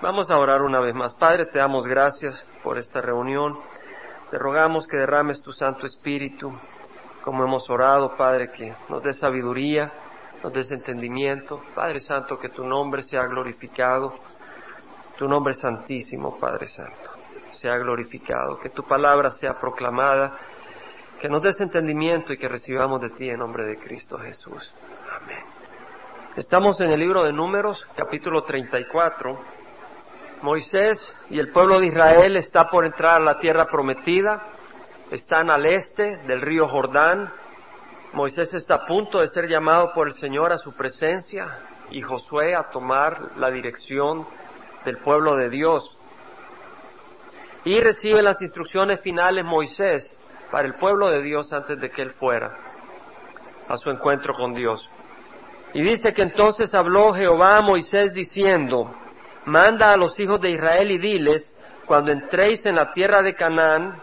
Vamos a orar una vez más. Padre, te damos gracias por esta reunión. Te rogamos que derrames tu Santo Espíritu, como hemos orado, Padre, que nos dé sabiduría, nos des entendimiento. Padre Santo, que tu nombre sea glorificado, tu nombre santísimo, Padre Santo, sea glorificado, que tu palabra sea proclamada, que nos des entendimiento y que recibamos de ti en nombre de Cristo Jesús. Amén. Estamos en el libro de Números, capítulo 34. Moisés y el pueblo de Israel está por entrar a la tierra prometida, están al este del río Jordán. Moisés está a punto de ser llamado por el Señor a su presencia y Josué a tomar la dirección del pueblo de Dios. Y recibe las instrucciones finales Moisés para el pueblo de Dios antes de que él fuera a su encuentro con Dios. Y dice que entonces habló Jehová a Moisés diciendo, manda a los hijos de Israel y diles, cuando entréis en la tierra de Canaán,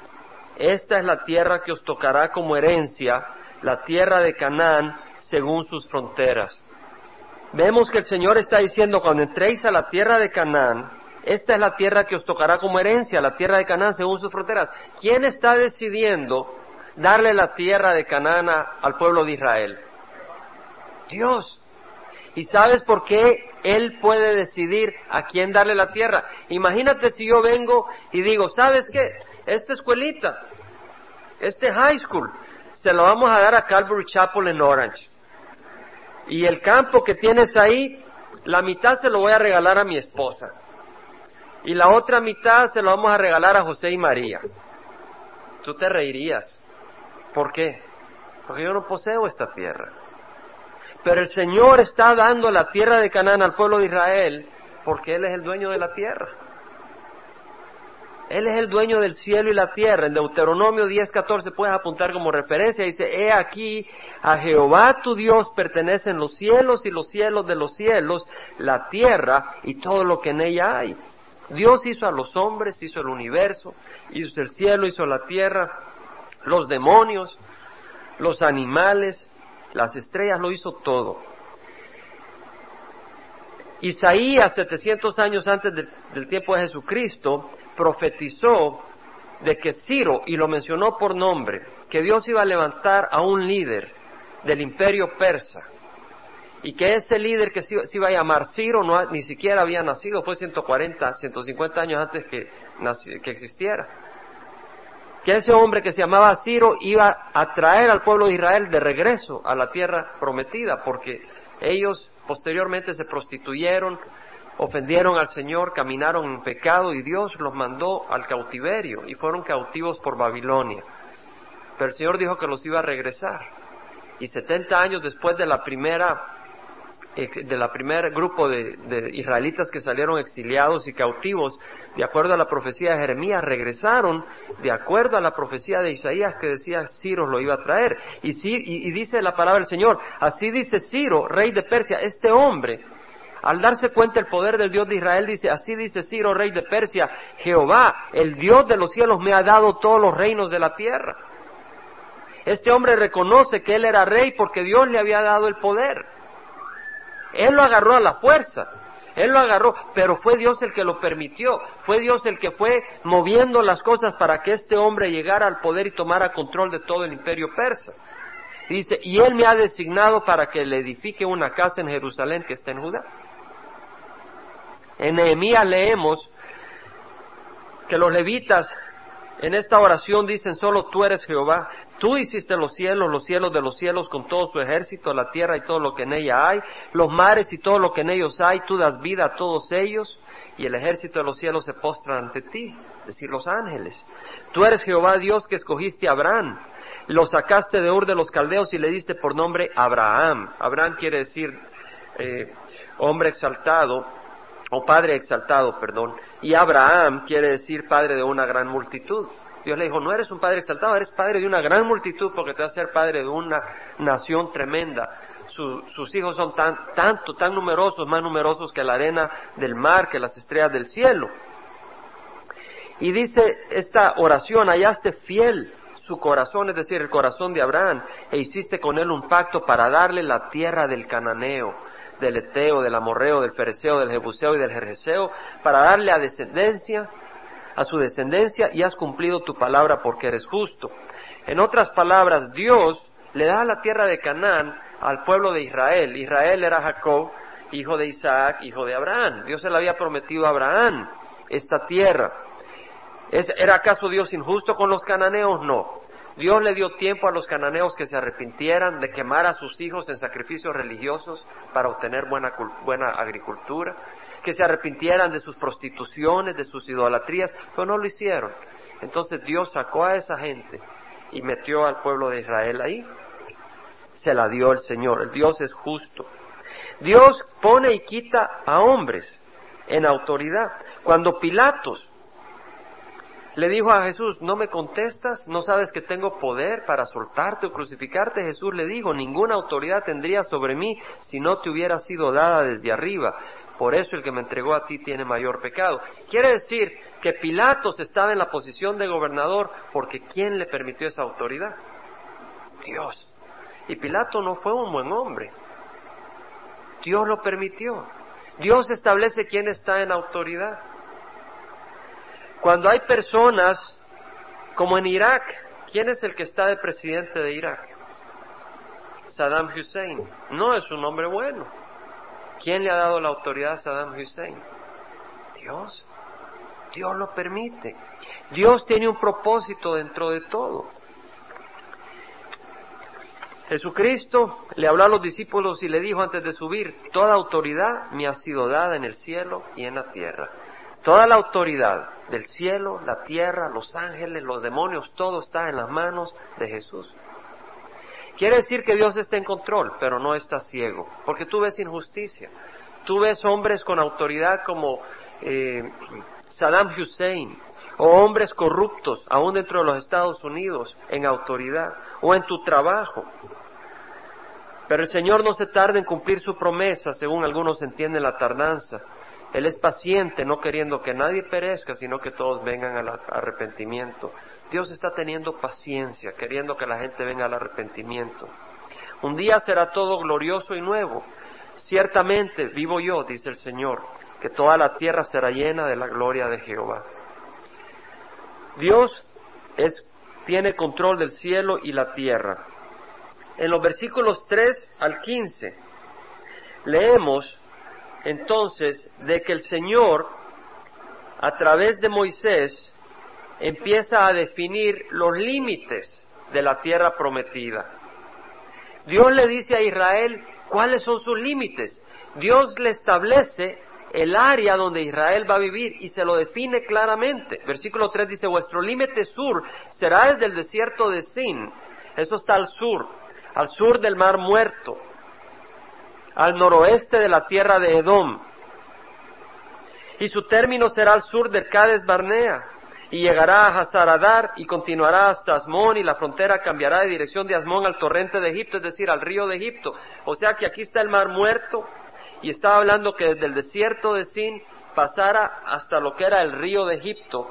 esta es la tierra que os tocará como herencia, la tierra de Canaán según sus fronteras. Vemos que el Señor está diciendo, cuando entréis a la tierra de Canaán, esta es la tierra que os tocará como herencia, la tierra de Canaán según sus fronteras. ¿Quién está decidiendo darle la tierra de Canaán al pueblo de Israel? Dios. ¿Y sabes por qué Él puede decidir a quién darle la tierra? Imagínate si yo vengo y digo, ¿sabes qué? Esta escuelita, este high school, se lo vamos a dar a Calvary Chapel en Orange. Y el campo que tienes ahí, la mitad se lo voy a regalar a mi esposa. Y la otra mitad se lo vamos a regalar a José y María. Tú te reirías. ¿Por qué? Porque yo no poseo esta tierra. Pero el Señor está dando la tierra de Canaán al pueblo de Israel porque Él es el dueño de la tierra. Él es el dueño del cielo y la tierra. En Deuteronomio 10:14 puedes apuntar como referencia. Dice, he aquí, a Jehová tu Dios pertenecen los cielos y los cielos de los cielos, la tierra y todo lo que en ella hay. Dios hizo a los hombres, hizo el universo, hizo el cielo, hizo la tierra, los demonios, los animales, las estrellas, lo hizo todo. Isaías, 700 años antes del tiempo de Jesucristo, profetizó de que Ciro, y lo mencionó por nombre, que Dios iba a levantar a un líder del imperio persa, y que ese líder que se iba a llamar Ciro no, ni siquiera había nacido, fue 140, 150 años antes que, que existiera que ese hombre que se llamaba Ciro iba a traer al pueblo de Israel de regreso a la tierra prometida, porque ellos posteriormente se prostituyeron, ofendieron al Señor, caminaron en pecado y Dios los mandó al cautiverio y fueron cautivos por Babilonia. Pero el Señor dijo que los iba a regresar. Y setenta años después de la primera de la primer grupo de, israelitas que salieron exiliados y cautivos, de acuerdo a la profecía de Jeremías, regresaron de acuerdo a la profecía de Isaías que decía Ciro lo iba a traer. Y, y dice la palabra del Señor, así dice Ciro, rey de Persia, este hombre, al darse cuenta el poder del Dios de Israel, dice, así dice Ciro, rey de Persia, Jehová, el Dios de los cielos, me ha dado todos los reinos de la tierra. Este hombre reconoce que él era rey porque Dios le había dado el poder. Él lo agarró a la fuerza. Él lo agarró, pero fue Dios el que lo permitió, fue Dios el que fue moviendo las cosas para que este hombre llegara al poder y tomara control de todo el imperio persa. Dice, y Él me ha designado para que le edifique una casa en Jerusalén que está en Judá. En Nehemías leemos que los levitas en esta oración dicen, solo tú eres Jehová, tú hiciste los cielos, los cielos de los cielos con todo su ejército, la tierra y todo lo que en ella hay, los mares y todo lo que en ellos hay, tú das vida a todos ellos, y el ejército de los cielos se postra ante ti, es decir, los ángeles. Tú eres Jehová Dios que escogiste a Abraham, lo sacaste de Ur de los caldeos y le diste por nombre Abraham. Abraham quiere decir eh, hombre exaltado, o padre exaltado, perdón. Y Abraham quiere decir padre de una gran multitud. Dios le dijo, no eres un padre exaltado, eres padre de una gran multitud porque te vas a ser padre de una nación tremenda. sus hijos son tan, tanto, tan numerosos, más numerosos que la arena del mar, que las estrellas del cielo. Y dice esta oración, hallaste fiel su corazón, es decir, el corazón de Abraham, e hiciste con él un pacto para darle la tierra del cananeo, del Eteo, del Amorreo, del Fereceo, del Jebuseo y del Jerjeseo, para darle a descendencia, a su descendencia, y has cumplido tu palabra porque eres justo. En otras palabras, Dios le da la tierra de Canaán al pueblo de Israel. Israel era Jacob, hijo de Isaac, hijo de Abraham. Dios se le había prometido a Abraham esta tierra. ¿Era acaso Dios injusto con los cananeos? No. Dios le dio tiempo a los cananeos que se arrepintieran de quemar a sus hijos en sacrificios religiosos para obtener buena, buena agricultura, que se arrepintieran de sus prostituciones, de sus idolatrías, pero no lo hicieron. Entonces Dios sacó a esa gente y metió al pueblo de Israel ahí. Se la dio el Señor. El Dios es justo. Dios pone y quita a hombres en autoridad. Cuando Pilatos le dijo a Jesús, ¿no me contestas? ¿No sabes que tengo poder para soltarte o crucificarte? Jesús le dijo, ninguna autoridad tendría sobre mí si no te hubiera sido dada desde arriba. Por eso el que me entregó a ti tiene mayor pecado. Quiere decir que Pilatos estaba en la posición de gobernador porque ¿quién le permitió esa autoridad? Dios. Y Pilato no fue un buen hombre. Dios lo permitió. Dios establece quién está en autoridad. Cuando hay personas como en Irak, ¿quién es el que está de presidente de Irak? Saddam Hussein. No es un hombre bueno. ¿Quién le ha dado la autoridad a Saddam Hussein? Dios. Dios lo permite. Dios tiene un propósito dentro de todo. Jesucristo le habló a los discípulos y le dijo antes de subir, toda autoridad me ha sido dada en el cielo y en la tierra. Toda la autoridad del cielo, la tierra, los ángeles, los demonios, todo está en las manos de Jesús. Quiere decir que Dios está en control, pero no está ciego, porque tú ves injusticia. Tú ves hombres con autoridad como eh, Saddam Hussein, o hombres corruptos, aún dentro de los Estados Unidos, en autoridad, o en tu trabajo. Pero el Señor no se tarda en cumplir su promesa, según algunos entienden la tardanza. Él es paciente, no queriendo que nadie perezca, sino que todos vengan al arrepentimiento. Dios está teniendo paciencia, queriendo que la gente venga al arrepentimiento. Un día será todo glorioso y nuevo. Ciertamente vivo yo, dice el Señor, que toda la tierra será llena de la gloria de Jehová. Dios tiene control del cielo y la tierra. En los versículos 3 al 15 leemos entonces de que el Señor, a través de Moisés, empieza a definir los límites de la tierra prometida. Dios le dice a Israel cuáles son sus límites. Dios le establece el área donde Israel va a vivir y se lo define claramente. Versículo 3 dice, vuestro límite sur será desde el desierto de Sin. Eso está al sur, al sur del mar muerto, al noroeste de la tierra de Edom. Y su término será al sur del Cades Barnea, y llegará a Hazaradar y continuará hasta Asmón y la frontera cambiará de dirección de Asmón al torrente de Egipto, es decir, al río de Egipto. O sea que aquí está el mar muerto y estaba hablando que desde el desierto de Sin pasara hasta lo que era el río de Egipto,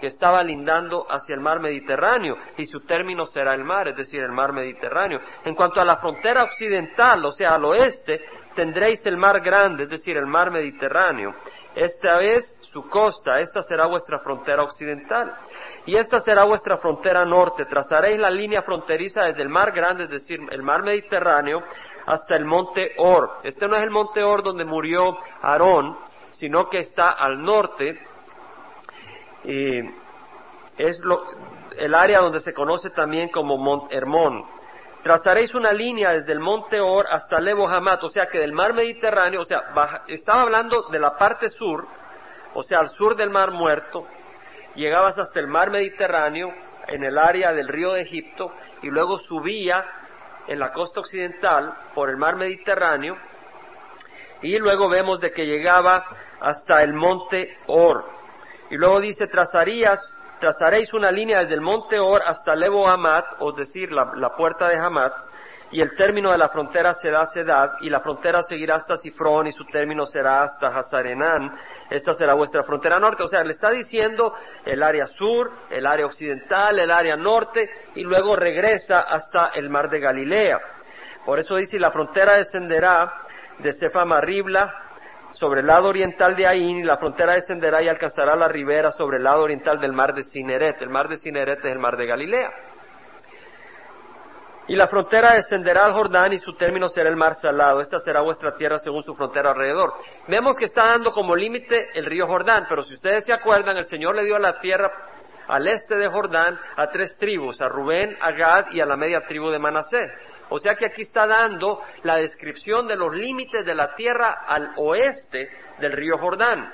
que estaba lindando hacia el mar Mediterráneo, y su término será el mar, es decir, el mar Mediterráneo. En cuanto a la frontera occidental, o sea, al oeste, tendréis el mar grande, es decir, el mar Mediterráneo. Esta es su costa, esta será vuestra frontera occidental. Y esta será vuestra frontera norte. Trazaréis la línea fronteriza desde el mar grande, es decir, el mar Mediterráneo, hasta el monte Or. Este no es el monte Or donde murió Aarón, sino que está al norte, y es el área donde se conoce también como Mont Hermón. Trazaréis una línea desde el monte Or hasta Lebo Hamat, o sea que del mar Mediterráneo, o sea, estaba hablando de la parte sur, o sea, al sur del mar muerto, llegabas hasta el mar Mediterráneo, en el área del río de Egipto, y luego subía en la costa occidental por el mar Mediterráneo, y luego vemos de que llegaba hasta el monte Or. Y luego dice, trazarías, trazaréis una línea desde el monte Or hasta Lebo Hamat, o decir, la, puerta de Hamat, y el término de la frontera será Sedad, y la frontera seguirá hasta Sifrón, y su término será hasta Hazarenán. Esta será vuestra frontera norte. O sea, le está diciendo el área sur, el área occidental, el área norte, y luego regresa hasta el mar de Galilea. Por eso dice, la frontera descenderá de Sefamarribla sobre el lado oriental de Ain, y la frontera descenderá y alcanzará la ribera sobre el lado oriental del mar de Cineret. El mar de Cineret es el mar de Galilea. Y la frontera descenderá al Jordán y su término será el mar salado. Esta será vuestra tierra según su frontera alrededor. Vemos que está dando como límite el río Jordán, pero si ustedes se acuerdan, el Señor le dio a la tierra al este de Jordán a tres tribus, a Rubén, a Gad y a la media tribu de Manasés. O sea que aquí está dando la descripción de los límites de la tierra al oeste del río Jordán.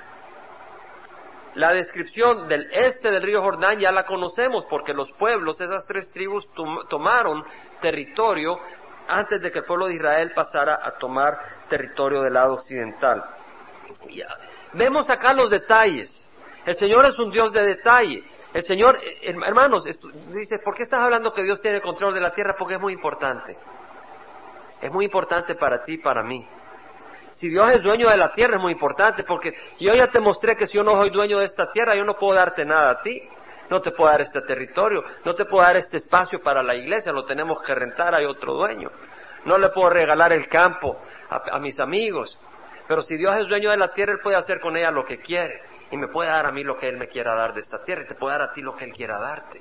La descripción del este del río Jordán ya la conocemos porque los pueblos, esas tres tribus, tomaron territorio antes de que el pueblo de Israel pasara a tomar territorio del lado occidental. Vemos acá los detalles. El Señor es un Dios de detalle. El Señor, eh, hermanos, dice, ¿por qué estás hablando que Dios tiene control de la tierra? Porque es muy importante. Es muy importante para ti y para mí. Si Dios es dueño de la tierra es muy importante, porque yo ya te mostré que si yo no soy dueño de esta tierra, yo no puedo darte nada a ti. No te puedo dar este territorio, no te puedo dar este espacio para la iglesia, lo tenemos que rentar, hay otro dueño. No le puedo regalar el campo a mis amigos. Pero si Dios es dueño de la tierra, Él puede hacer con ella lo que quiere y me puede dar a mí lo que Él me quiera dar de esta tierra y te puede dar a ti lo que Él quiera darte.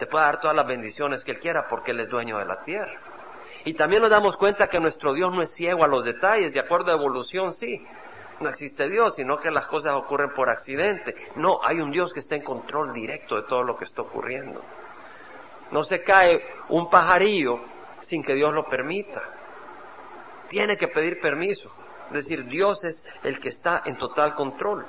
Te puede dar todas las bendiciones que Él quiera porque Él es dueño de la tierra. Y también nos damos cuenta que nuestro Dios no es ciego a los detalles, de acuerdo a evolución, sí. No existe Dios, sino que las cosas ocurren por accidente. No, hay un Dios que está en control directo de todo lo que está ocurriendo. No se cae un pajarillo sin que Dios lo permita. Tiene que pedir permiso. Es decir, Dios es el que está en total control.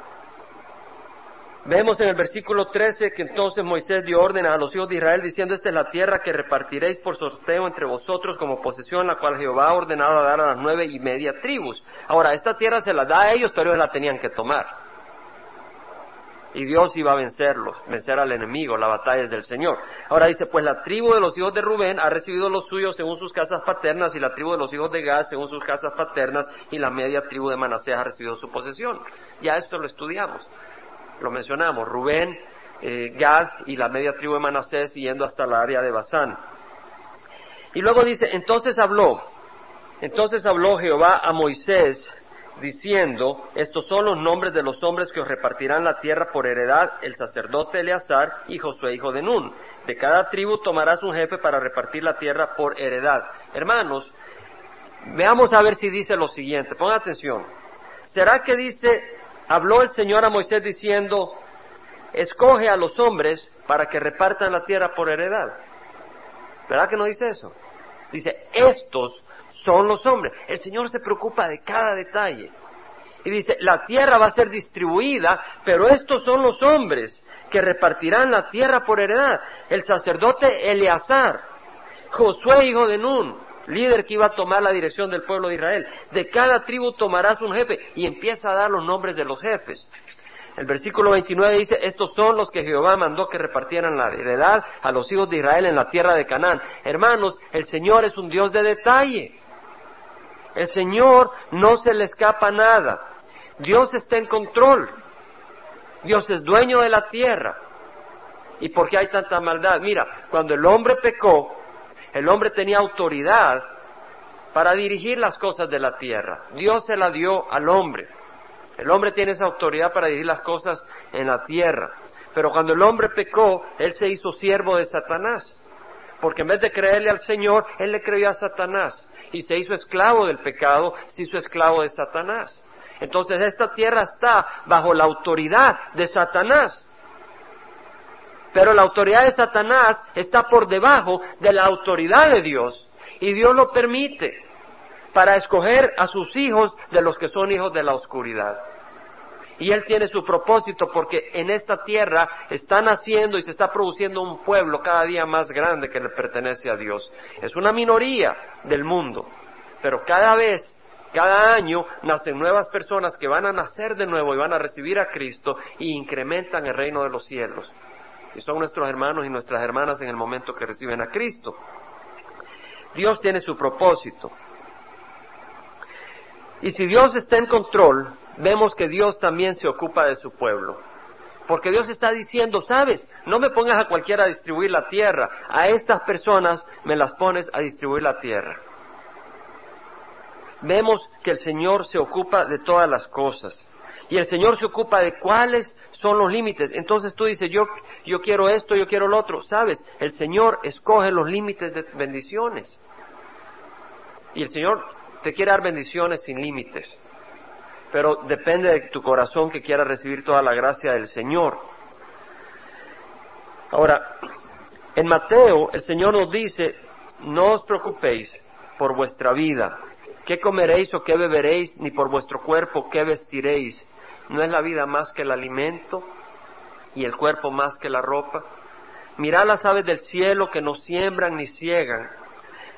Vemos en el versículo 13 que entonces Moisés dio orden a los hijos de Israel diciendo, esta es la tierra que repartiréis por sorteo entre vosotros como posesión, la cual Jehová ha ordenado dar a las nueve y media tribus. Ahora, esta tierra se la da a ellos, pero ellos la tenían que tomar. Y Dios iba a vencerlos, vencer al enemigo, la batalla es del Señor. Ahora dice, pues la tribu de los hijos de Rubén ha recibido los suyos según sus casas paternas, y la tribu de los hijos de Gad según sus casas paternas, y la media tribu de Manasés ha recibido su posesión. Ya esto lo estudiamos lo mencionamos, Rubén, eh, Gad y la media tribu de Manasés yendo hasta la área de Basán. Y luego dice, entonces habló, entonces habló Jehová a Moisés diciendo, estos son los nombres de los hombres que os repartirán la tierra por heredad, el sacerdote Eleazar y Josué hijo de Nun. De cada tribu tomarás un jefe para repartir la tierra por heredad. Hermanos, veamos a ver si dice lo siguiente, pongan atención. ¿Será que dice habló el Señor a Moisés diciendo, escoge a los hombres para que repartan la tierra por heredad. ¿Verdad que no dice eso? Dice, estos son los hombres. El Señor se preocupa de cada detalle. Y dice, la tierra va a ser distribuida, pero estos son los hombres que repartirán la tierra por heredad. El sacerdote Eleazar, Josué hijo de Nun, líder que iba a tomar la dirección del pueblo de Israel. De cada tribu tomarás un jefe y empieza a dar los nombres de los jefes. El versículo 29 dice, estos son los que Jehová mandó que repartieran la heredad a los hijos de Israel en la tierra de Canaán. Hermanos, el Señor es un Dios de detalle. El Señor no se le escapa nada. Dios está en control. Dios es dueño de la tierra. ¿Y por qué hay tanta maldad? Mira, cuando el hombre pecó, el hombre tenía autoridad para dirigir las cosas de la tierra. Dios se la dio al hombre. El hombre tiene esa autoridad para dirigir las cosas en la tierra. Pero cuando el hombre pecó, él se hizo siervo de Satanás. Porque en vez de creerle al Señor, él le creyó a Satanás. Y se hizo esclavo del pecado, se hizo esclavo de Satanás. Entonces esta tierra está bajo la autoridad de Satanás. Pero la autoridad de Satanás está por debajo de la autoridad de Dios. Y Dios lo permite para escoger a sus hijos de los que son hijos de la oscuridad. Y Él tiene su propósito porque en esta tierra está naciendo y se está produciendo un pueblo cada día más grande que le pertenece a Dios. Es una minoría del mundo, pero cada vez, cada año, nacen nuevas personas que van a nacer de nuevo y van a recibir a Cristo y incrementan el reino de los cielos y son nuestros hermanos y nuestras hermanas en el momento que reciben a Cristo. Dios tiene su propósito. Y si Dios está en control, vemos que Dios también se ocupa de su pueblo. Porque Dios está diciendo, sabes, no me pongas a cualquiera a distribuir la tierra, a estas personas me las pones a distribuir la tierra. vemos que el Señor se ocupa de todas las cosas. Y el Señor se ocupa de cuáles son los límites. Entonces tú dices, yo, yo quiero esto, yo quiero lo otro. Sabes, el Señor escoge los límites de bendiciones. Y el Señor te quiere dar bendiciones sin límites. Pero depende de tu corazón que quiera recibir toda la gracia del Señor. Ahora, en Mateo el Señor nos dice, no os preocupéis por vuestra vida, qué comeréis o qué beberéis, ni por vuestro cuerpo qué vestiréis. ¿No es la vida más que el alimento y el cuerpo más que la ropa? Mirad las aves del cielo que no siembran ni ciegan,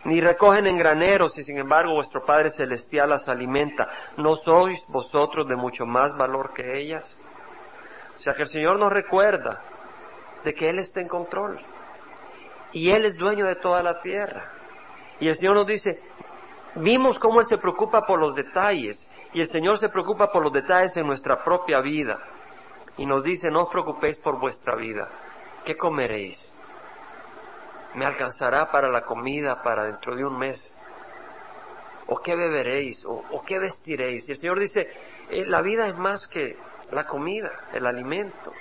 ni recogen en graneros, y sin embargo vuestro Padre Celestial las alimenta. ¿No sois vosotros de mucho más valor que ellas? O sea que el Señor nos recuerda de que Él está en control y Él es dueño de toda la tierra. Y el Señor nos dice, vimos cómo Él se preocupa por los detalles y el Señor se preocupa por los detalles en nuestra propia vida. Y nos dice, no os preocupéis por vuestra vida. ¿Qué comeréis? ¿Me alcanzará para la comida para dentro de un mes? ¿O qué beberéis? ¿O, qué vestiréis? Y el Señor dice, eh, la vida es más que la comida, el alimento,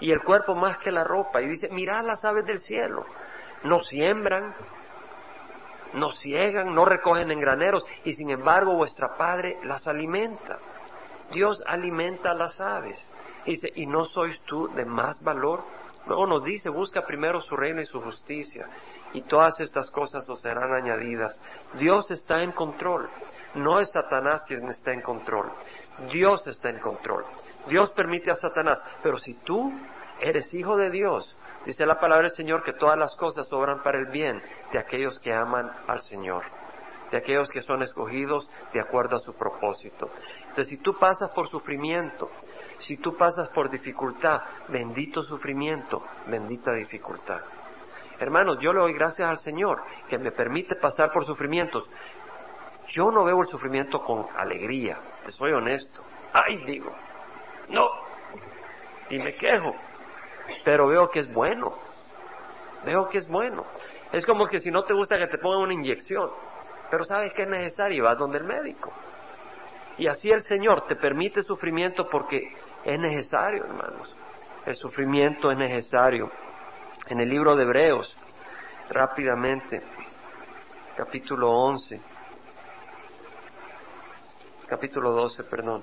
y el cuerpo más que la ropa. Y dice, mirad las aves del cielo, no siembran, no ciegan, no recogen en graneros, y sin embargo vuestra Padre las alimenta. Dios alimenta a las aves. Dice, ¿y no sois tú de más valor? Luego nos dice, busca primero su reino y su justicia, y todas estas cosas os serán añadidas. Dios está en control. No es Satanás quien está en control. Dios está en control. Dios permite a Satanás. Pero si tú eres hijo de Dios, Dice la palabra del Señor que todas las cosas obran para el bien de aquellos que aman al Señor, de aquellos que son escogidos de acuerdo a su propósito. Entonces, si tú pasas por sufrimiento, si tú pasas por dificultad, bendito sufrimiento, bendita dificultad. Hermanos, yo le doy gracias al Señor que me permite pasar por sufrimientos. Yo no veo el sufrimiento con alegría, te soy honesto. Ay, digo, no, y me quejo pero veo que es bueno. Veo que es bueno. Es como que si no te gusta que te pongan una inyección, pero sabes que es necesario, vas donde el médico. Y así el Señor te permite sufrimiento porque es necesario, hermanos. El sufrimiento es necesario. En el libro de Hebreos, rápidamente, capítulo 11, capítulo 12, perdón.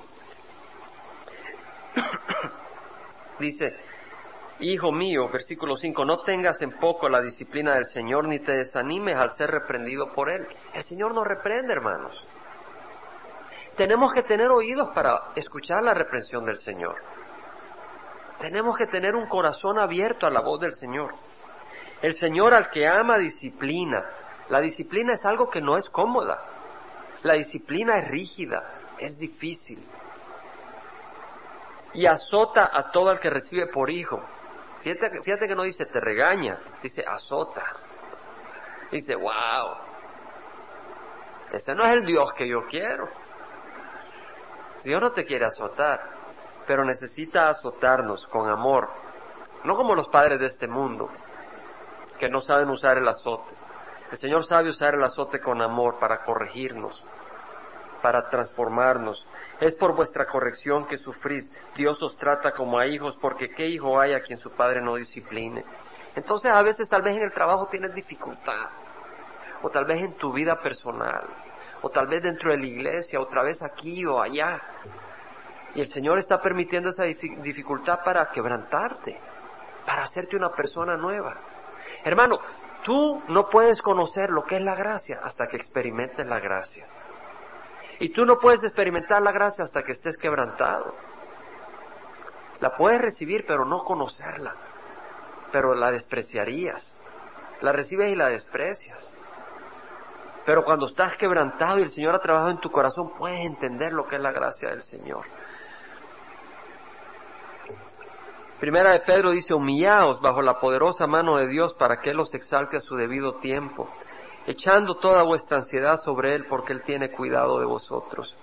Dice, Hijo mío, versículo 5, no tengas en poco la disciplina del Señor ni te desanimes al ser reprendido por Él. El Señor nos reprende, hermanos. Tenemos que tener oídos para escuchar la reprensión del Señor. Tenemos que tener un corazón abierto a la voz del Señor. El Señor al que ama disciplina. La disciplina es algo que no es cómoda. La disciplina es rígida, es difícil. Y azota a todo el que recibe por hijo. Fíjate, que no dice te regaña, dice azota. Dice, wow, ese no es el Dios que yo quiero. Dios no te quiere azotar, pero necesita azotarnos con amor, no como los padres de este mundo, que no saben usar el azote. El Señor sabe usar el azote con amor para corregirnos, para transformarnos. Es por vuestra corrección que sufrís. Dios os trata como a hijos, porque ¿qué hijo hay a quien su padre no discipline? Entonces a veces tal vez en el trabajo tienes dificultad, o tal vez en tu vida personal, o tal vez dentro de la iglesia, otra vez aquí o allá. Y el Señor está permitiendo esa dificultad para quebrantarte, para hacerte una persona nueva. Hermano, tú no puedes conocer lo que es la gracia hasta que experimentes la gracia. Y tú no puedes experimentar la gracia hasta que estés quebrantado. La puedes recibir, pero no conocerla. Pero la despreciarías. La recibes y la desprecias. Pero cuando estás quebrantado y el Señor ha trabajado en tu corazón, puedes entender lo que es la gracia del Señor. Primera de Pedro dice, humillaos bajo la poderosa mano de Dios para que Él los exalte a su debido tiempo echando toda vuestra ansiedad sobre Él porque Él tiene cuidado de vosotros.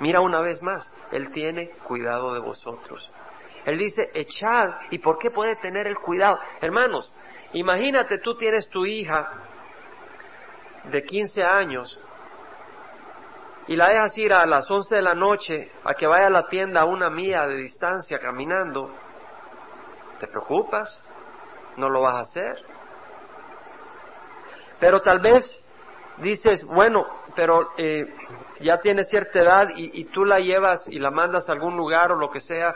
Mira una vez más, Él tiene cuidado de vosotros. Él dice, echad. ¿Y por qué puede tener el cuidado? Hermanos, imagínate tú tienes tu hija de 15 años y la dejas ir a las once de la noche a que vaya a la tienda a una milla de distancia caminando, ¿te preocupas? ¿No lo vas a hacer? Pero tal vez dices, bueno, pero eh, ya tiene cierta edad y, tú la llevas y la mandas a algún lugar o lo que sea,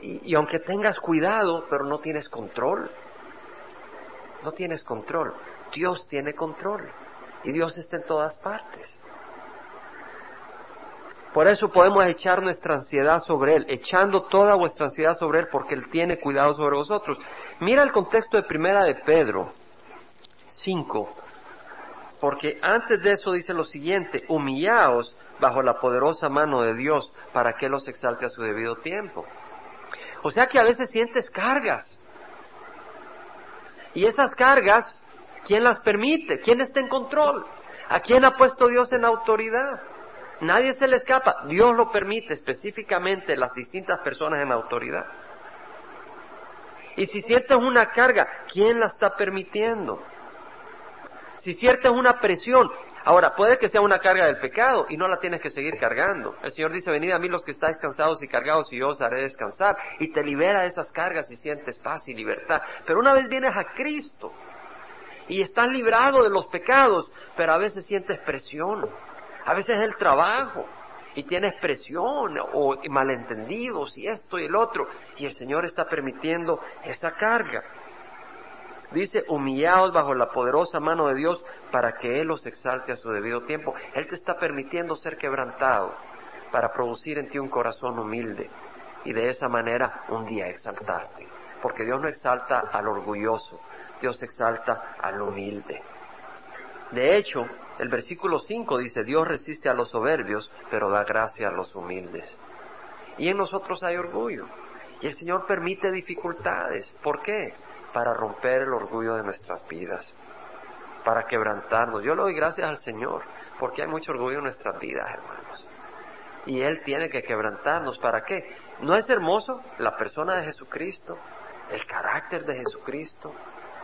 y, y aunque tengas cuidado, pero no tienes control. No tienes control. Dios tiene control. Y Dios está en todas partes. Por eso podemos echar nuestra ansiedad sobre Él, echando toda vuestra ansiedad sobre Él, porque Él tiene cuidado sobre vosotros. Mira el contexto de Primera de Pedro 5, porque antes de eso dice lo siguiente, humillaos bajo la poderosa mano de Dios para que los exalte a su debido tiempo. O sea que a veces sientes cargas. Y esas cargas, ¿quién las permite? ¿Quién está en control? ¿A quién ha puesto Dios en autoridad? Nadie se le escapa. Dios lo permite específicamente las distintas personas en autoridad. Y si sientes una carga, ¿quién la está permitiendo? Si sientes una presión, ahora puede que sea una carga del pecado y no la tienes que seguir cargando. El Señor dice, venid a mí los que estáis cansados y cargados y yo os haré descansar. Y te libera de esas cargas y sientes paz y libertad. Pero una vez vienes a Cristo y estás librado de los pecados, pero a veces sientes presión a veces el trabajo y tienes presión o malentendidos y esto y el otro. Y el Señor está permitiendo esa carga. Dice, humillados bajo la poderosa mano de Dios para que Él los exalte a su debido tiempo. Él te está permitiendo ser quebrantado para producir en ti un corazón humilde y de esa manera un día exaltarte. Porque Dios no exalta al orgulloso, Dios exalta al humilde. De hecho, el versículo 5 dice, Dios resiste a los soberbios, pero da gracia a los humildes. Y en nosotros hay orgullo. Y el Señor permite dificultades. ¿Por qué? Para romper el orgullo de nuestras vidas, para quebrantarnos. Yo le doy gracias al Señor, porque hay mucho orgullo en nuestras vidas, hermanos. Y Él tiene que quebrantarnos. ¿Para qué? ¿No es hermoso la persona de Jesucristo? El carácter de Jesucristo,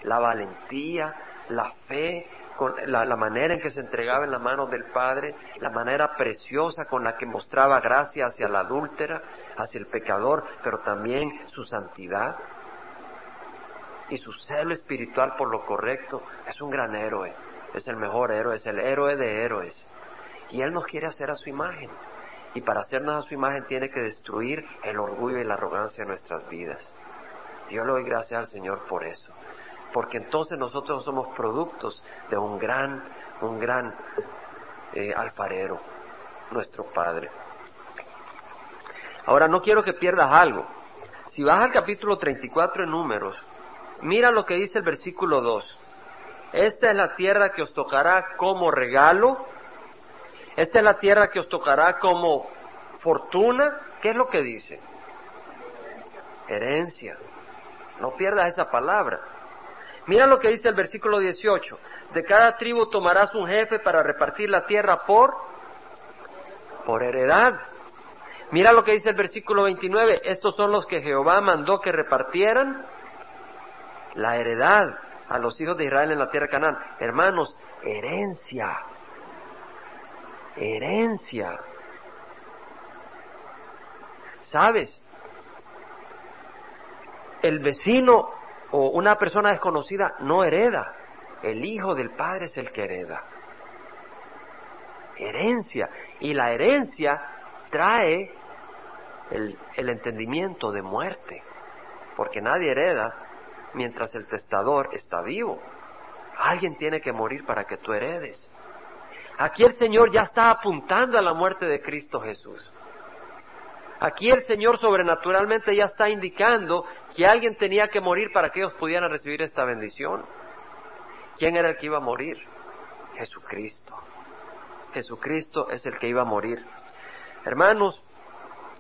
la valentía, la fe, con la, manera en que se entregaba en la mano del Padre, la manera preciosa con la que mostraba gracia hacia la adúltera, hacia el pecador, pero también su santidad y su celo espiritual por lo correcto. Es un gran héroe, es el mejor héroe, es el héroe de héroes. Y Él nos quiere hacer a su imagen. Y para hacernos a su imagen tiene que destruir el orgullo y la arrogancia de nuestras vidas. Yo le doy gracias al Señor por eso porque entonces nosotros somos productos de un gran, un gran eh, alfarero, nuestro Padre. Ahora no quiero que pierdas algo. Si vas al capítulo 34 en números, mira lo que dice el versículo 2. Esta es la tierra que os tocará como regalo. Esta es la tierra que os tocará como fortuna. ¿Qué es lo que dice? Herencia. No pierdas esa palabra. Mira lo que dice el versículo 18. De cada tribu tomarás un jefe para repartir la tierra por, por heredad. Mira lo que dice el versículo 29. Estos son los que Jehová mandó que repartieran la heredad a los hijos de Israel en la tierra de. Hermanos, herencia. Herencia. ¿Sabes? El vecino o una persona desconocida no hereda. El hijo del padre es el que hereda. Herencia. Y la herencia trae el, el entendimiento de muerte. Porque nadie hereda mientras el testador está vivo. Alguien tiene que morir para que tú heredes. Aquí el Señor ya está apuntando a la muerte de Cristo Jesús. Aquí el Señor sobrenaturalmente ya está indicando que alguien tenía que morir para que ellos pudieran recibir esta bendición. ¿Quién era el que iba a morir? Jesucristo. Jesucristo es el que iba a morir. Hermanos,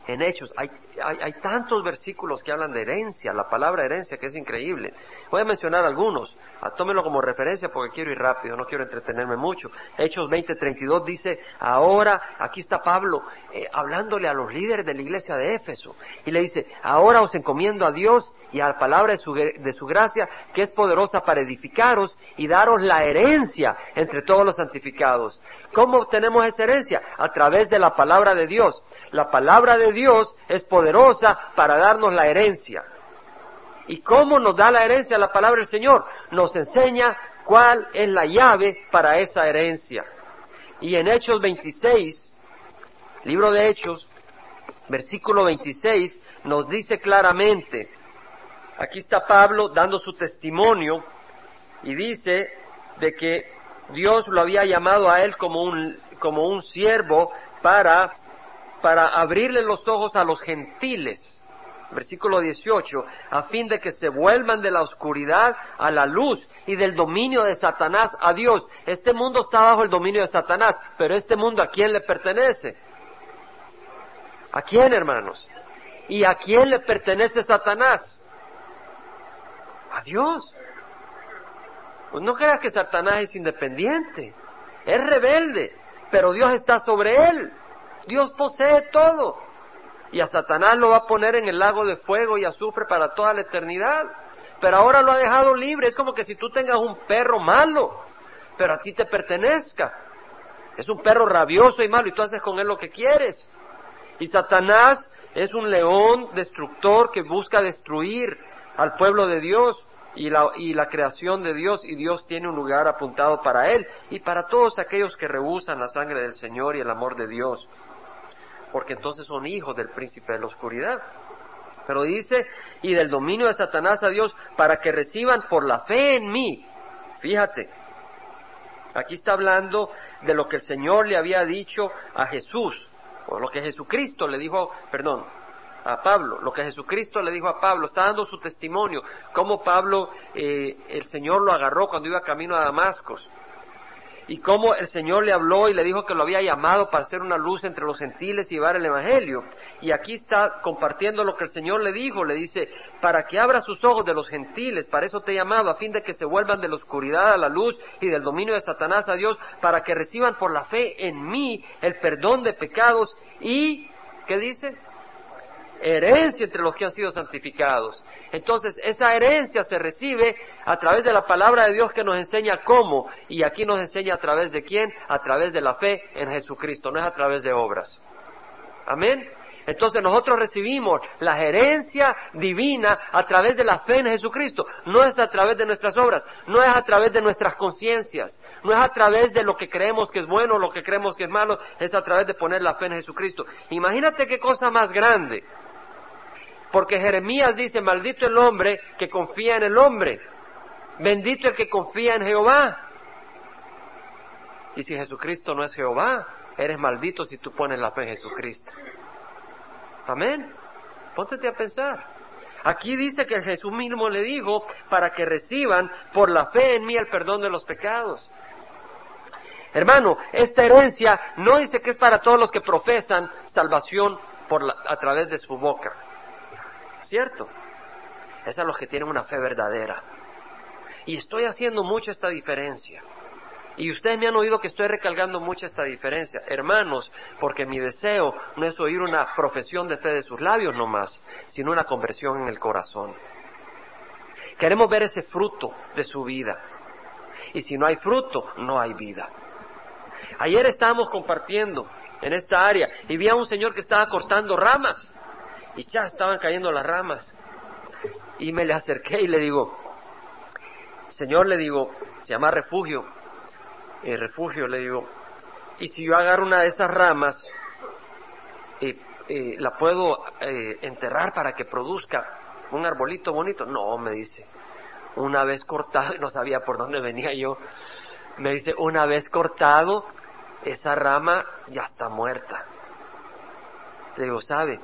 en Hechos. Hay, hay, tantos versículos que hablan de herencia, la palabra herencia, que es increíble. Voy a mencionar algunos, ah, tómenlo como referencia porque quiero ir rápido, no quiero entretenerme mucho. Hechos 20:32 dice, ahora, aquí está Pablo eh, hablándole a los líderes de la iglesia de Éfeso, y le dice, ahora os encomiendo a Dios y a la palabra de su, de su, gracia, que es poderosa para edificaros y daros la herencia entre todos los santificados. ¿Cómo obtenemos esa herencia? A través de la palabra de Dios. La palabra de Dios es poderosa para darnos la herencia. ¿Y cómo nos da la herencia la palabra del Señor? Nos enseña cuál es la llave para esa herencia. Y en Hechos 26, libro de Hechos, versículo 26, nos dice claramente, aquí está Pablo dando su testimonio y dice de que Dios lo había llamado a él como un, como un siervo para, para abrirle los ojos a los gentiles versículo 18, a fin de que se vuelvan de la oscuridad a la luz y del dominio de Satanás a Dios. Este mundo está bajo el dominio de Satanás, pero este mundo a quién le pertenece? ¿A quién, hermanos? ¿Y a quién le pertenece Satanás? A Dios. Pues no creas que Satanás es independiente, es rebelde, pero Dios está sobre él. Dios posee todo y a Satanás lo va a poner en el lago de fuego y azufre para toda la eternidad. Pero ahora lo ha dejado libre. Es como que si tú tengas un perro malo, pero a ti te pertenezca. Es un perro rabioso y malo y tú haces con él lo que quieres. Y Satanás es un león destructor que busca destruir al pueblo de Dios y la, y la creación de Dios y Dios tiene un lugar apuntado para él y para todos aquellos que rehusan la sangre del Señor y el amor de Dios porque entonces son hijos del príncipe de la oscuridad. Pero dice, y del dominio de Satanás a Dios, para que reciban por la fe en mí. Fíjate, aquí está hablando de lo que el Señor le había dicho a Jesús, o lo que Jesucristo le dijo, perdón, a Pablo, lo que Jesucristo le dijo a Pablo, está dando su testimonio, cómo Pablo, eh, el Señor lo agarró cuando iba camino a Damascus y cómo el Señor le habló y le dijo que lo había llamado para ser una luz entre los gentiles y llevar el Evangelio. Y aquí está compartiendo lo que el Señor le dijo, le dice, para que abra sus ojos de los gentiles, para eso te he llamado, a fin de que se vuelvan de la oscuridad a la luz y del dominio de Satanás a Dios, para que reciban por la fe en mí el perdón de pecados y, ¿qué dice? Herencia entre los que han sido santificados. Entonces, esa herencia se recibe a través de la palabra de Dios que nos enseña cómo, y aquí nos enseña a través de quién, a través de la fe en Jesucristo, no es a través de obras. Amén. Entonces nosotros recibimos la herencia divina a través de la fe en Jesucristo. No es a través de nuestras obras, no es a través de nuestras conciencias, no es a través de lo que creemos que es bueno lo que creemos que es malo, es a través de poner la fe en Jesucristo. Imagínate qué cosa más grande. Porque Jeremías dice, maldito el hombre que confía en el hombre, bendito el que confía en Jehová. Y si Jesucristo no es Jehová, eres maldito si tú pones la fe en Jesucristo. Amén. Póntete a pensar. Aquí dice que Jesús mismo le dijo para que reciban por la fe en mí el perdón de los pecados. Hermano, esta herencia no dice que es para todos los que profesan salvación por a través de su boca. ¿Cierto? Es a los que tienen una fe verdadera. Y estoy haciendo mucho esta diferencia. Y ustedes me han oído que estoy recalcando mucho esta diferencia. Hermanos, porque mi deseo no es oír una profesión de fe de sus labios nomás, sino una conversión en el corazón. Queremos ver ese fruto de su vida. Y si no hay fruto, no hay vida. Ayer estábamos compartiendo en esta área y vi a un señor que estaba cortando ramas y ya estaban cayendo las ramas. Y me le acerqué y le digo, Señor, le digo, se llama refugio. el refugio, le digo, y si yo agarro una de esas ramas, eh, eh, la puedo eh, enterrar para que produzca un arbolito bonito. No, me dice, una vez cortado, no sabía por dónde venía yo, me dice, una vez cortado, esa rama ya está muerta. Le digo, ¿sabe?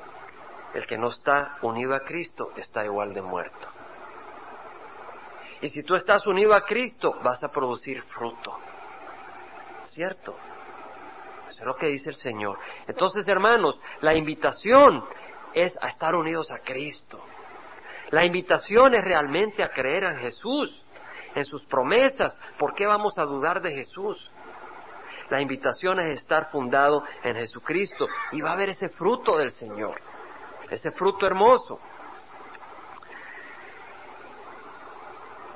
El que no está unido a Cristo está igual de muerto. Y si tú estás unido a Cristo, vas a producir fruto. ¿Cierto? Eso es lo que dice el Señor. Entonces, hermanos, la invitación es a estar unidos a Cristo. La invitación es realmente a creer en Jesús, en sus promesas. ¿Por qué vamos a dudar de Jesús? La invitación es estar fundado en Jesucristo y va a haber ese fruto del Señor ese fruto hermoso.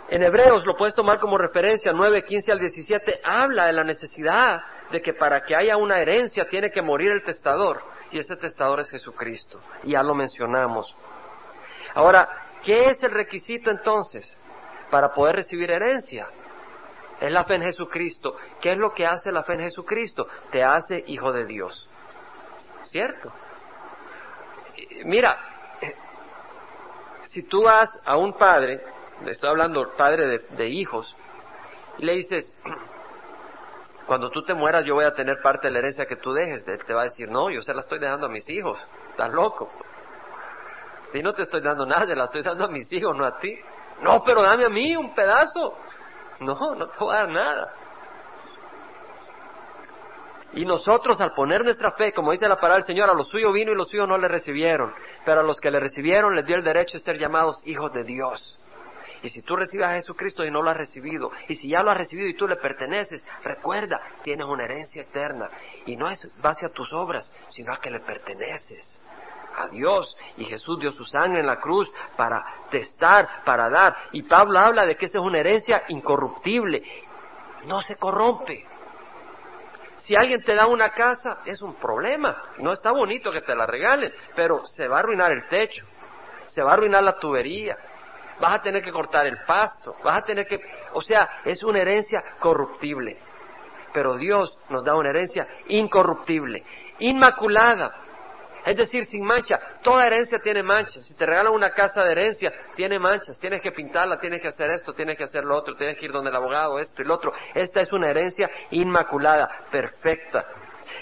En Hebreos lo puedes tomar como referencia, 9, 15 al 17, habla de la necesidad de que para que haya una herencia tiene que morir el testador, y ese testador es Jesucristo, ya lo mencionamos. Ahora, ¿qué es el requisito entonces para poder recibir herencia? Es la fe en Jesucristo. ¿Qué es lo que hace la fe en Jesucristo? Te hace hijo de Dios. ¿Cierto? Mira, si tú vas a un padre, estoy hablando padre de, hijos, y le dices, cuando tú te mueras yo voy a tener parte de la herencia que tú dejes, él te va a decir, no, yo se la estoy dejando a mis hijos, estás loco. Y no te estoy dando nada, se la estoy dando a mis hijos, no a ti. No, pero dame a mí un pedazo. No, no te voy a dar nada. Y nosotros al poner nuestra fe, como dice la palabra del Señor, a los suyos vino y los suyos no le recibieron, pero a los que le recibieron les dio el derecho de ser llamados hijos de Dios. Y si tú recibes a Jesucristo y no lo has recibido, y si ya lo has recibido y tú le perteneces, recuerda, tienes una herencia eterna. Y no es base a tus obras, sino a que le perteneces a Dios. Y Jesús dio su sangre en la cruz para testar, para dar. Y Pablo habla de que esa es una herencia incorruptible, no se corrompe. Si alguien te da una casa, es un problema. No está bonito que te la regalen, pero se va a arruinar el techo, se va a arruinar la tubería, vas a tener que cortar el pasto, vas a tener que... O sea, es una herencia corruptible. Pero Dios nos da una herencia incorruptible, inmaculada, es decir, sin mancha. Toda herencia tiene manchas. Si te regalan una casa de herencia, tiene manchas. Tienes que pintarla, tienes que hacer esto, tienes que hacer lo otro, tienes que ir donde el abogado, esto y lo otro. Esta es una herencia inmaculada, perfecta,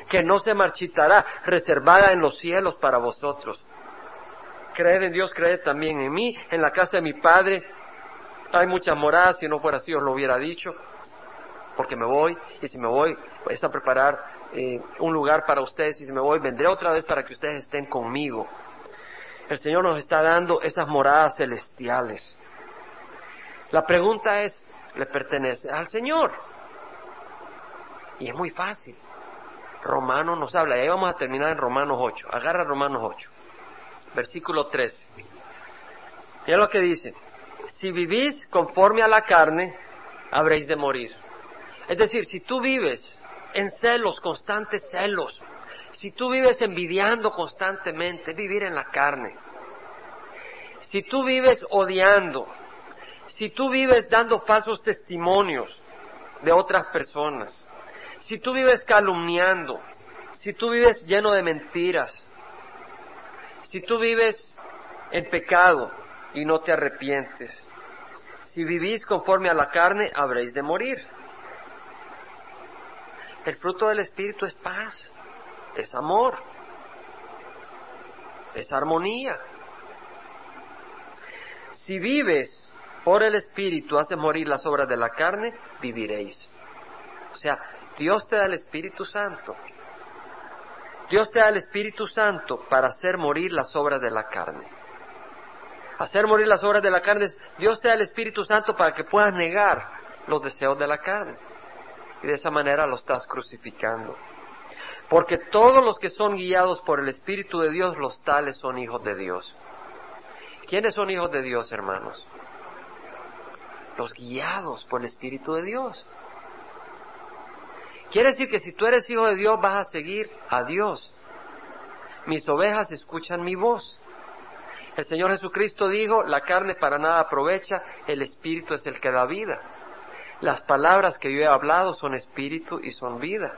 que no se marchitará, reservada en los cielos para vosotros. Creed en Dios, creed también en mí. En la casa de mi Padre hay muchas moradas, si no fuera así os lo hubiera dicho, porque me voy, y si me voy, pues a preparar eh, un lugar para ustedes y si me voy, vendré otra vez para que ustedes estén conmigo. El Señor nos está dando esas moradas celestiales. La pregunta es, ¿le pertenece al Señor? Y es muy fácil. Romanos nos habla, y ahí vamos a terminar en Romanos 8. Agarra Romanos 8, versículo 13. Mira lo que dice, si vivís conforme a la carne, habréis de morir. Es decir, si tú vives en celos, constantes celos. Si tú vives envidiando constantemente, vivir en la carne. Si tú vives odiando, si tú vives dando falsos testimonios de otras personas, si tú vives calumniando, si tú vives lleno de mentiras, si tú vives en pecado y no te arrepientes, si vivís conforme a la carne, habréis de morir. El fruto del Espíritu es paz, es amor, es armonía. Si vives por el Espíritu, hace morir las obras de la carne, viviréis. O sea, Dios te da el Espíritu Santo. Dios te da el Espíritu Santo para hacer morir las obras de la carne. Hacer morir las obras de la carne es, Dios te da el Espíritu Santo para que puedas negar los deseos de la carne y de esa manera lo estás crucificando. Porque todos los que son guiados por el Espíritu de Dios, los tales son hijos de Dios. ¿Quiénes son hijos de Dios, hermanos? Los guiados por el Espíritu de Dios. Quiere decir que si tú eres hijo de Dios vas a seguir a Dios. Mis ovejas escuchan mi voz. El Señor Jesucristo dijo, la carne para nada aprovecha, el Espíritu es el que da vida. Las palabras que yo he hablado son espíritu y son vida.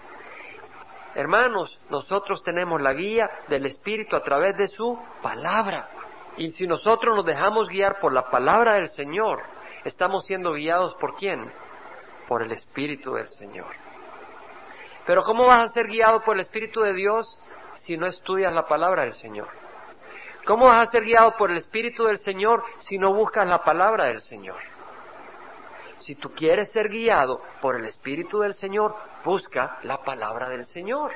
Hermanos, nosotros tenemos la guía del Espíritu a través de su palabra. Y si nosotros nos dejamos guiar por la palabra del Señor, estamos siendo guiados por quién? Por el Espíritu del Señor. Pero ¿cómo vas a ser guiado por el Espíritu de Dios si no estudias la palabra del Señor? ¿Cómo vas a ser guiado por el Espíritu del Señor si no buscas la palabra del Señor? Si tú quieres ser guiado por el Espíritu del Señor, busca la palabra del Señor.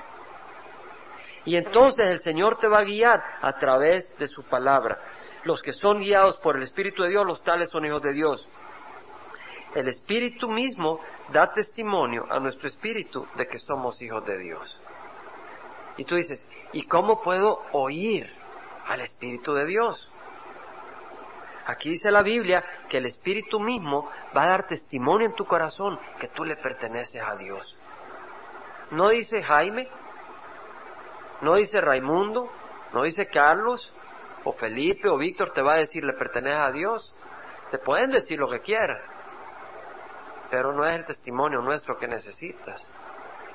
Y entonces el Señor te va a guiar a través de su palabra. Los que son guiados por el Espíritu de Dios, los tales son hijos de Dios. El Espíritu mismo da testimonio a nuestro Espíritu de que somos hijos de Dios. Y tú dices, ¿y cómo puedo oír al Espíritu de Dios? Aquí dice la Biblia que el Espíritu mismo va a dar testimonio en tu corazón que tú le perteneces a Dios. No dice Jaime, no dice Raimundo, no dice Carlos, o Felipe, o Víctor te va a decir le perteneces a Dios. Te pueden decir lo que quieran, pero no es el testimonio nuestro que necesitas.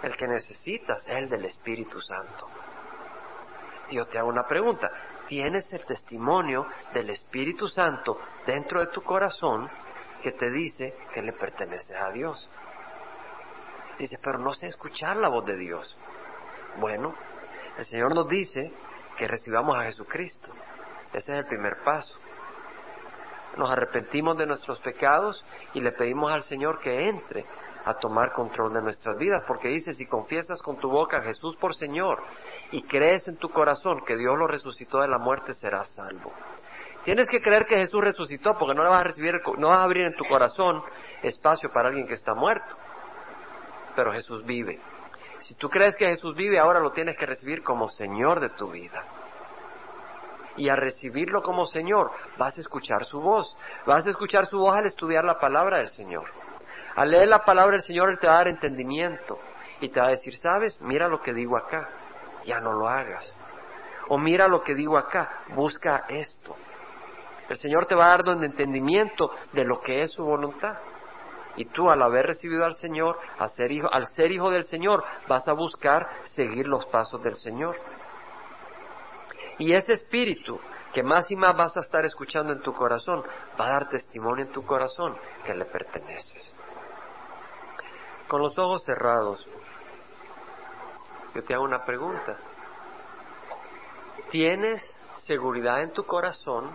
El que necesitas es el del Espíritu Santo. Yo te hago una pregunta. ¿Tienes el testimonio del Espíritu Santo dentro de tu corazón que te dice que le perteneces a Dios? Dice, pero no sé escuchar la voz de Dios. Bueno, el Señor nos dice que recibamos a Jesucristo. Ese es el primer paso. Nos arrepentimos de nuestros pecados y le pedimos al Señor que entre a tomar control de nuestras vidas, porque dice, si confiesas con tu boca a Jesús por Señor y crees en tu corazón que Dios lo resucitó de la muerte, serás salvo. Tienes que creer que Jesús resucitó, porque no vas a recibir, no vas a abrir en tu corazón espacio para alguien que está muerto. Pero Jesús vive. Si tú crees que Jesús vive, ahora lo tienes que recibir como Señor de tu vida. Y al recibirlo como Señor, vas a escuchar su voz. Vas a escuchar su voz al estudiar la palabra del Señor. Al leer la palabra del Señor, te va a dar entendimiento y te va a decir, sabes, mira lo que digo acá, ya no lo hagas. O mira lo que digo acá, busca esto. El Señor te va a dar un entendimiento de lo que es su voluntad. Y tú al haber recibido al Señor, al ser hijo, al ser hijo del Señor, vas a buscar seguir los pasos del Señor. Y ese espíritu que más y más vas a estar escuchando en tu corazón, va a dar testimonio en tu corazón que le perteneces. Con los ojos cerrados, yo te hago una pregunta. ¿Tienes seguridad en tu corazón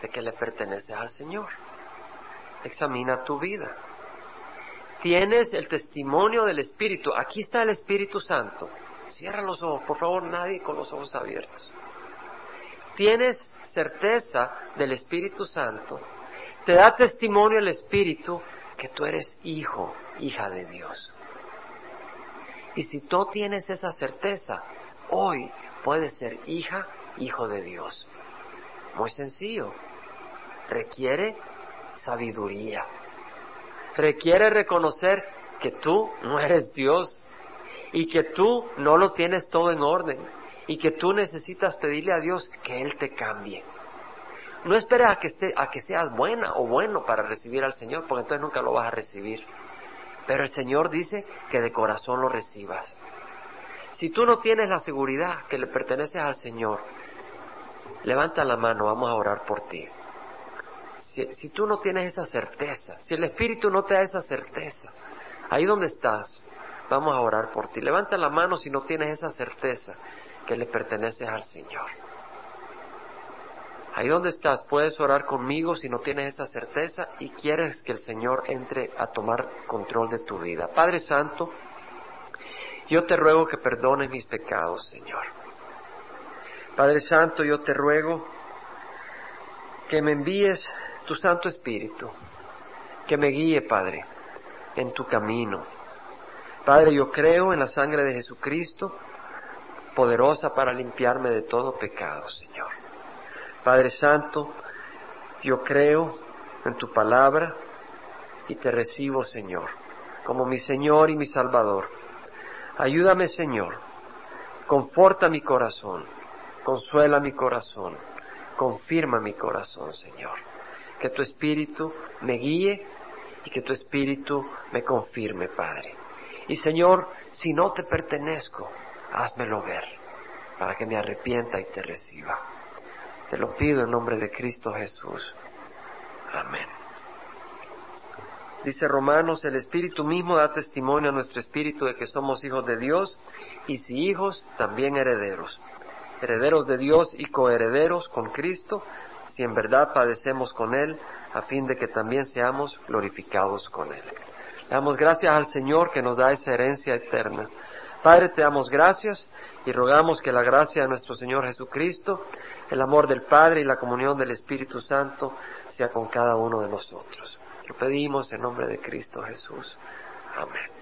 de que le perteneces al Señor? Examina tu vida. Tienes el testimonio del Espíritu. Aquí está el Espíritu Santo. Cierra los ojos, por favor, nadie con los ojos abiertos. Tienes certeza del Espíritu Santo. Te da testimonio el Espíritu que tú eres hijo, hija de Dios. Y si tú tienes esa certeza, hoy puedes ser hija, hijo de Dios. Muy sencillo. Requiere sabiduría. Requiere reconocer que tú no eres Dios y que tú no lo tienes todo en orden y que tú necesitas pedirle a Dios que Él te cambie. No esperes a que, esté, a que seas buena o bueno para recibir al Señor, porque entonces nunca lo vas a recibir. Pero el Señor dice que de corazón lo recibas. Si tú no tienes la seguridad que le perteneces al Señor, levanta la mano, vamos a orar por ti. Si, si, tú no tienes esa certeza, si el Espíritu no te da esa certeza, ahí donde estás, vamos a orar por ti. Levanta la mano si no tienes esa certeza que le perteneces al Señor. Ahí donde estás, puedes orar conmigo si no tienes esa certeza y quieres que el Señor entre a tomar control de tu vida. Padre Santo, yo te ruego que perdones mis pecados, Señor. Padre Santo, yo te ruego que me envíes tu Santo Espíritu, que me guíe, Padre, en tu camino. Padre, yo creo en la sangre de Jesucristo, poderosa para limpiarme de todo pecado, Señor. Padre Santo, yo creo en tu palabra y te recibo, Señor, como mi Señor y mi Salvador. Ayúdame, Señor, conforta mi corazón, consuela mi corazón, confirma mi corazón, Señor. Que tu Espíritu me guíe y que tu Espíritu me confirme, Padre. Y Señor, si no te pertenezco, házmelo ver, para que me arrepienta y te reciba. Te lo pido en nombre de Cristo Jesús. Amén. Dice Romanos, el Espíritu mismo da testimonio a nuestro Espíritu de que somos hijos de Dios y si hijos, también herederos. Herederos de Dios y coherederos con Cristo, si en verdad padecemos con Él, a fin de que también seamos glorificados con Él. Damos gracias al Señor que nos da esa herencia eterna. Padre, te damos gracias y rogamos que la gracia de nuestro Señor Jesucristo, el amor del Padre y la comunión del Espíritu Santo sea con cada uno de nosotros. Lo pedimos en nombre de Cristo Jesús. Amén.